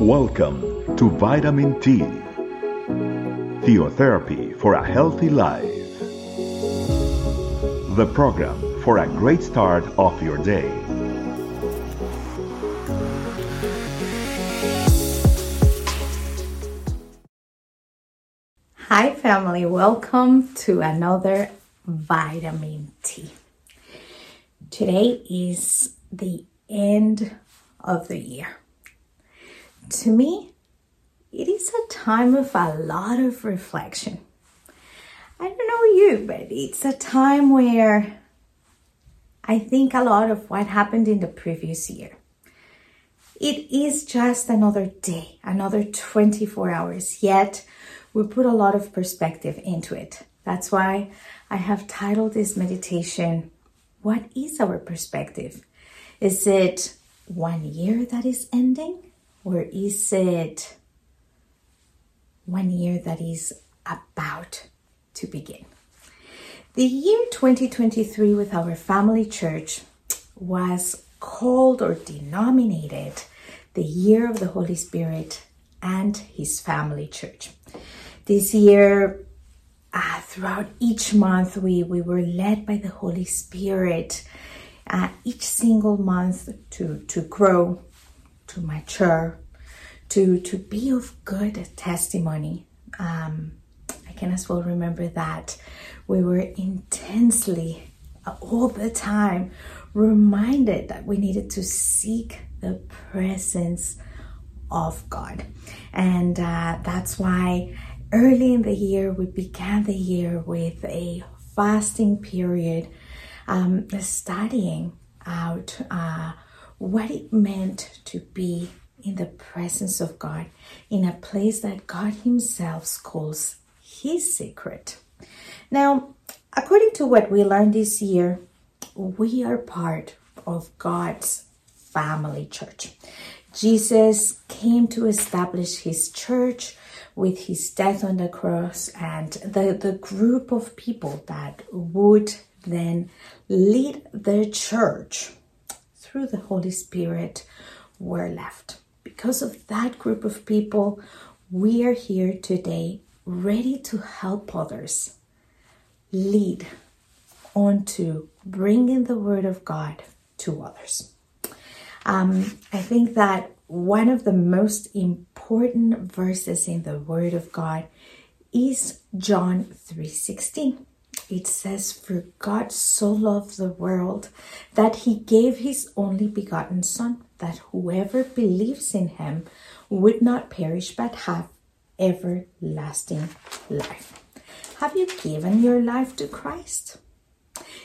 Welcome to Vitamin T, Theotherapy for a Healthy Life. The program for a great start of your day. Hi, family. Welcome to another Vitamin T. Today is the end of the year. To me, it is a time of a lot of reflection. I don't know you, but it's a time where I think a lot of what happened in the previous year. It is just another day, another 24 hours, yet we put a lot of perspective into it. That's why I have titled this meditation, What is our perspective? Is it one year that is ending? Or is it one year that is about to begin? The year 2023 with our family church was called or denominated the year of the Holy Spirit and His family church. This year, uh, throughout each month, we, we were led by the Holy Spirit uh, each single month to, to grow, to mature, to, to be of good testimony. Um, I can as well remember that we were intensely, uh, all the time, reminded that we needed to seek the presence of God. And uh, that's why early in the year, we began the year with a fasting period, um, studying out uh, what it meant to be in the presence of God, in a place that God Himself calls His secret. Now, according to what we learned this year, we are part of God's family church. Jesus came to establish His church with his death on the cross and the, the group of people that would then lead the church through the Holy Spirit were left. Because of that group of people, we are here today ready to help others lead on to bringing the Word of God to others. Um, I think that one of the most important verses in the Word of God is John 3:16. It says, For God so loved the world that he gave his only begotten Son, that whoever believes in him would not perish but have everlasting life. Have you given your life to Christ?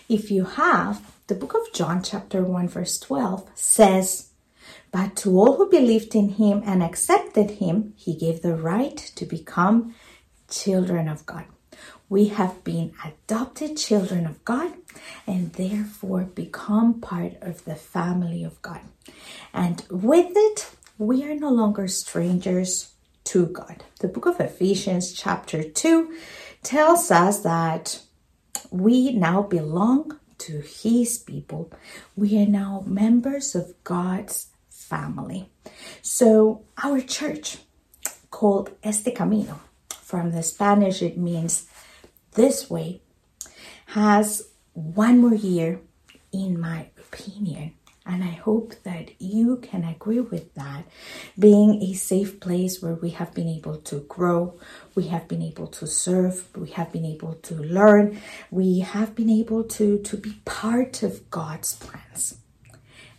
If you have, the book of John, chapter 1, verse 12 says, But to all who believed in him and accepted him, he gave the right to become children of God we have been adopted children of God and therefore become part of the family of God. And with it, we are no longer strangers to God. The book of Ephesians, chapter 2, tells us that we now belong to His people. We are now members of God's family. So, our church, called Este Camino, from the Spanish, it means this way has one more year, in my opinion. And I hope that you can agree with that. Being a safe place where we have been able to grow, we have been able to serve, we have been able to learn, we have been able to, to be part of God's plans.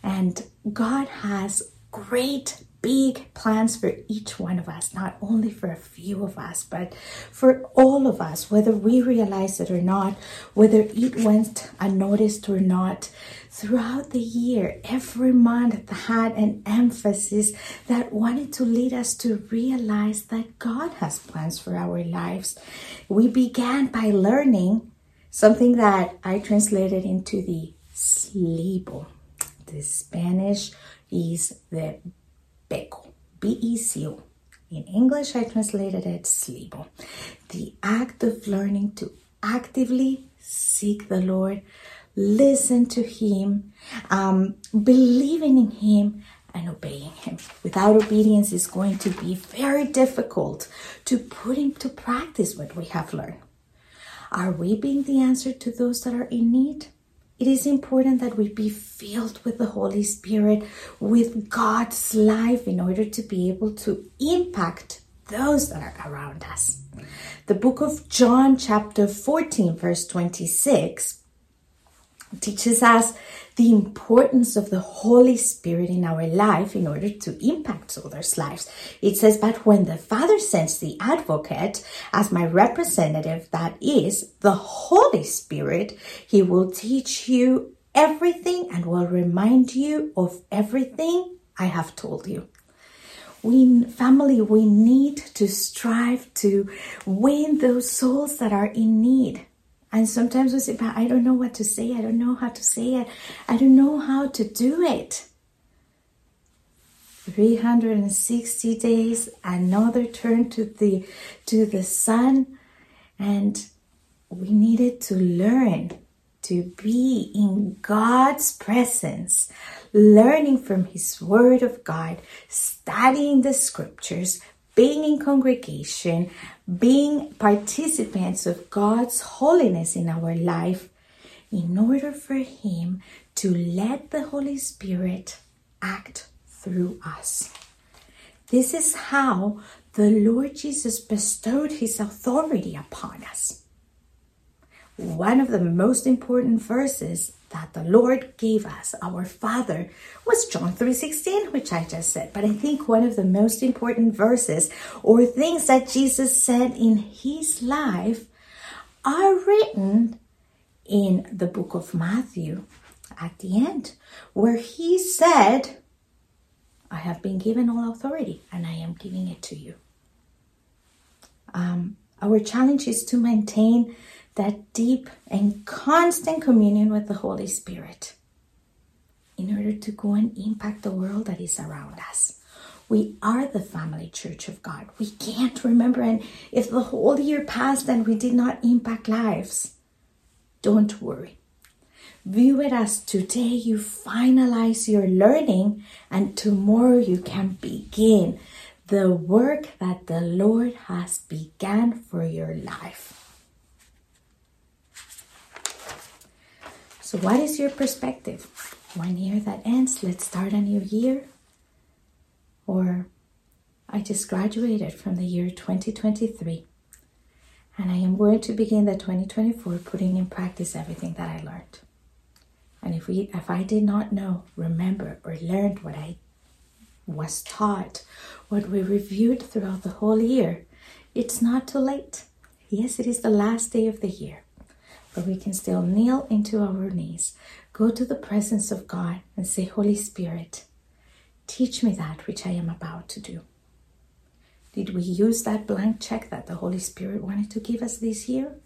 And God has great big plans for each one of us, not only for a few of us, but for all of us, whether we realize it or not, whether it went unnoticed or not. Throughout the year, every month had an emphasis that wanted to lead us to realize that God has plans for our lives. We began by learning something that I translated into the slibo. The Spanish is the beco, B-E-C-O. In English, I translated it slibo. The act of learning to actively seek the Lord, listen to Him, um, believing in Him, and obeying Him. Without obedience, it's going to be very difficult to put into practice what we have learned. Are we being the answer to those that are in need? It is important that we be filled with the Holy Spirit, with God's life, in order to be able to impact those that are around us. The book of John, chapter 14, verse 26, teaches us the importance of the Holy Spirit in our life in order to impact others' lives. It says, But when the Father sends the advocate as my representative, that is the Holy Spirit, he will teach you everything and will remind you of everything I have told you. We, family, we need to strive to win those souls that are in need. And sometimes we say, but I don't know what to say. I don't know how to say it. I don't know how to do it. 360 days, another turn to the to the sun, and we needed to learn to be in God's presence, learning from His Word of God, studying the scriptures, being in congregation, being participants of God's holiness in our life, in order for Him to let the Holy Spirit act through us. This is how the Lord Jesus bestowed His authority upon us. One of the most important verses that the Lord gave us, our Father, was John 3:16, which I just said. But I think one of the most important verses or things that Jesus said in his life are written in the book of Matthew at the end, where he said, I have been given all authority and I am giving it to you. Um, our challenge is to maintain that deep and constant communion with the Holy Spirit in order to go and impact the world that is around us. We are the family church of God. We can't remember, and if the whole year passed and we did not impact lives, don't worry. View it as today you finalize your learning, and tomorrow you can begin the work that the Lord has begun for your life. So, what is your perspective? One year that ends, let's start a new year? Or I just graduated from the year 2023 and I am going to begin the 2024 putting in practice everything that I learned. And if we if I did not know, remember or learned what I was taught, what we reviewed throughout the whole year, it's not too late. Yes, it is the last day of the year but we can still kneel into our knees, go to the presence of God, and say, Holy Spirit, teach me that which I am about to do. Did we use that blank check that the Holy Spirit wanted to give us this year?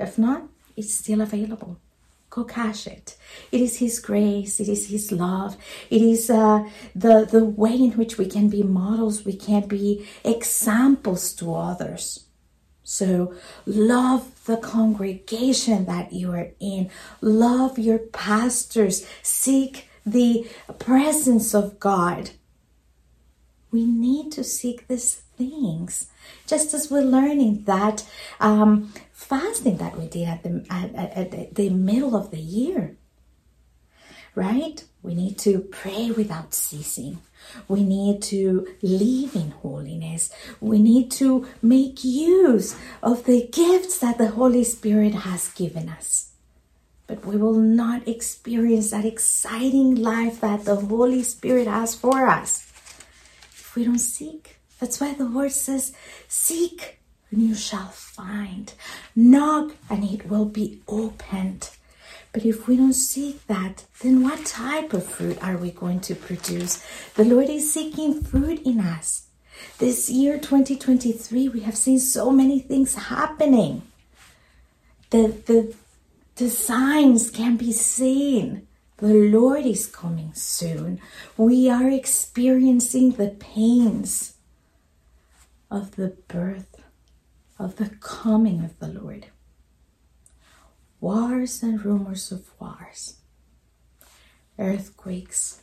If not, it's still available. Go cash it. It is His grace. It is His love. It is uh, the the way in which we can be models. We can be examples to others. So love the congregation that you are in. Love your pastors. Seek the presence of God. We need to seek these things. Just as we're learning that um, fasting that we did at the, at, at, at the middle of the year, right? We need to pray without ceasing. We need to live in holiness. We need to make use of the gifts that the Holy Spirit has given us. But we will not experience that exciting life that the Holy Spirit has for us if we don't seek. That's why the word says, Seek and you shall find. Knock and it will be opened. But if we don't seek that, then what type of fruit are we going to produce? The Lord is seeking fruit in us. This year, 2023, we have seen so many things happening. The, the, the signs can be seen. The Lord is coming soon. We are experiencing the pains of the birth, of the coming of the Lord wars and rumors of wars, earthquakes,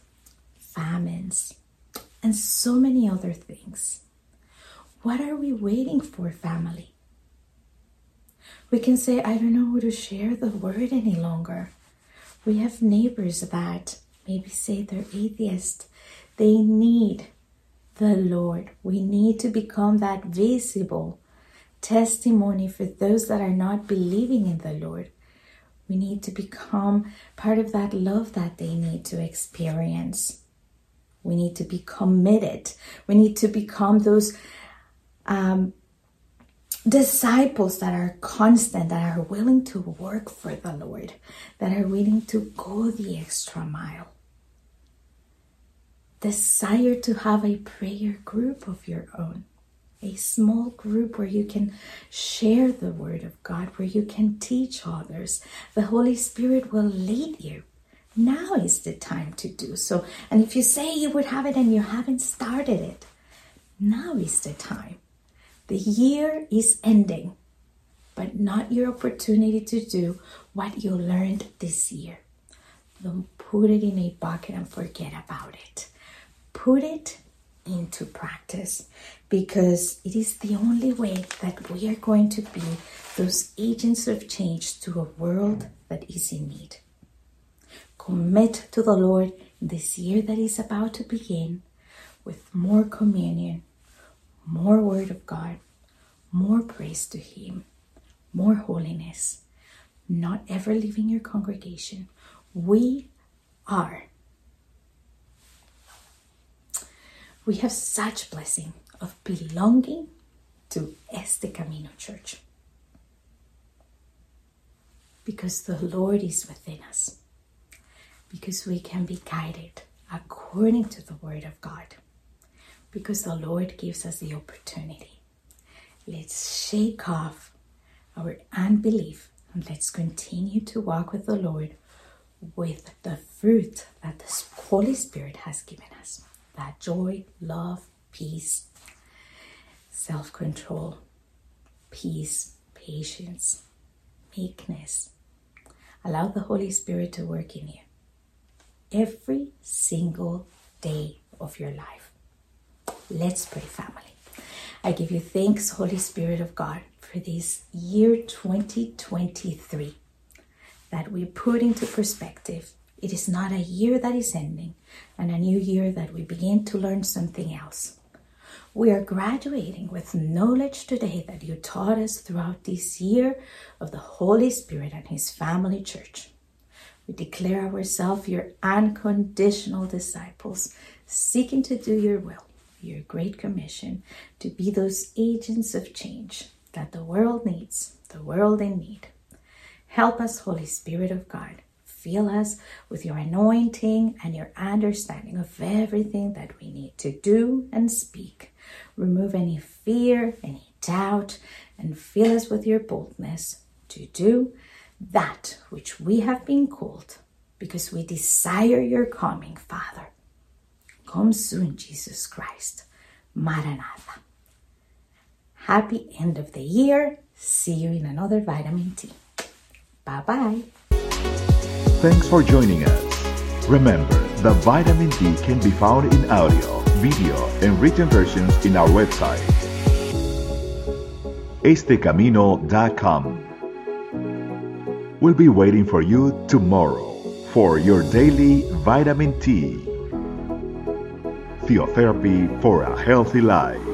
famines, and so many other things. What are we waiting for, family? We can say, I don't know how to share the word any longer. We have neighbors that maybe say they're atheist. They need the Lord. We need to become that visible testimony for those that are not believing in the Lord. We need to become part of that love that they need to experience. We need to be committed. We need to become those um, disciples that are constant, that are willing to work for the Lord, that are willing to go the extra mile. Desire to have a prayer group of your own, a small group where you can share the Word of God, where you can teach others. The Holy Spirit will lead you. Now is the time to do so. And if you say you would have it and you haven't started it, now is the time the year is ending, but not your opportunity to do what you learned this year. Don't put it in a bucket and forget about it. Put it into practice because it is the only way that we are going to be those agents of change to a world that is in need. Commit to the Lord this year that is about to begin with more communion, more Word of God, more praise to Him, more holiness, not ever leaving your congregation. We are. We have such blessing of belonging to Este Camino Church. Because the Lord is within us, because we can be guided according to the Word of God. Because the Lord gives us the opportunity. Let's shake off our unbelief and let's continue to walk with the Lord with the fruit that the Holy Spirit has given us. That joy, love, peace, self control, peace, patience, meekness. Allow the Holy Spirit to work in you every single day of your life. Let's pray, family. I give you thanks, Holy Spirit of God, for this year 2023 that we put into perspective. It is not a year that is ending and a new year that we begin to learn something else. We are graduating with knowledge today that you taught us throughout this year of the Holy Spirit and His family church. We declare ourselves your unconditional disciples, seeking to do your will your great commission to be those agents of change that the world needs, the world in need. Help us, Holy Spirit of God. Fill us with your anointing and your understanding of everything that we need to do and speak. Remove any fear, any doubt, and fill us with your boldness to do that which we have been called because we desire your coming, Father. Come soon, Jesus Christ. Maranatha. Happy end of the year. See you in another vitamin T. Bye bye. Thanks for joining us. Remember, the vitamin T can be found in audio, video, and written versions in our website, estecamino.com. We'll be waiting for you tomorrow for your daily vitamin T. Theotherapy for a Healthy Life.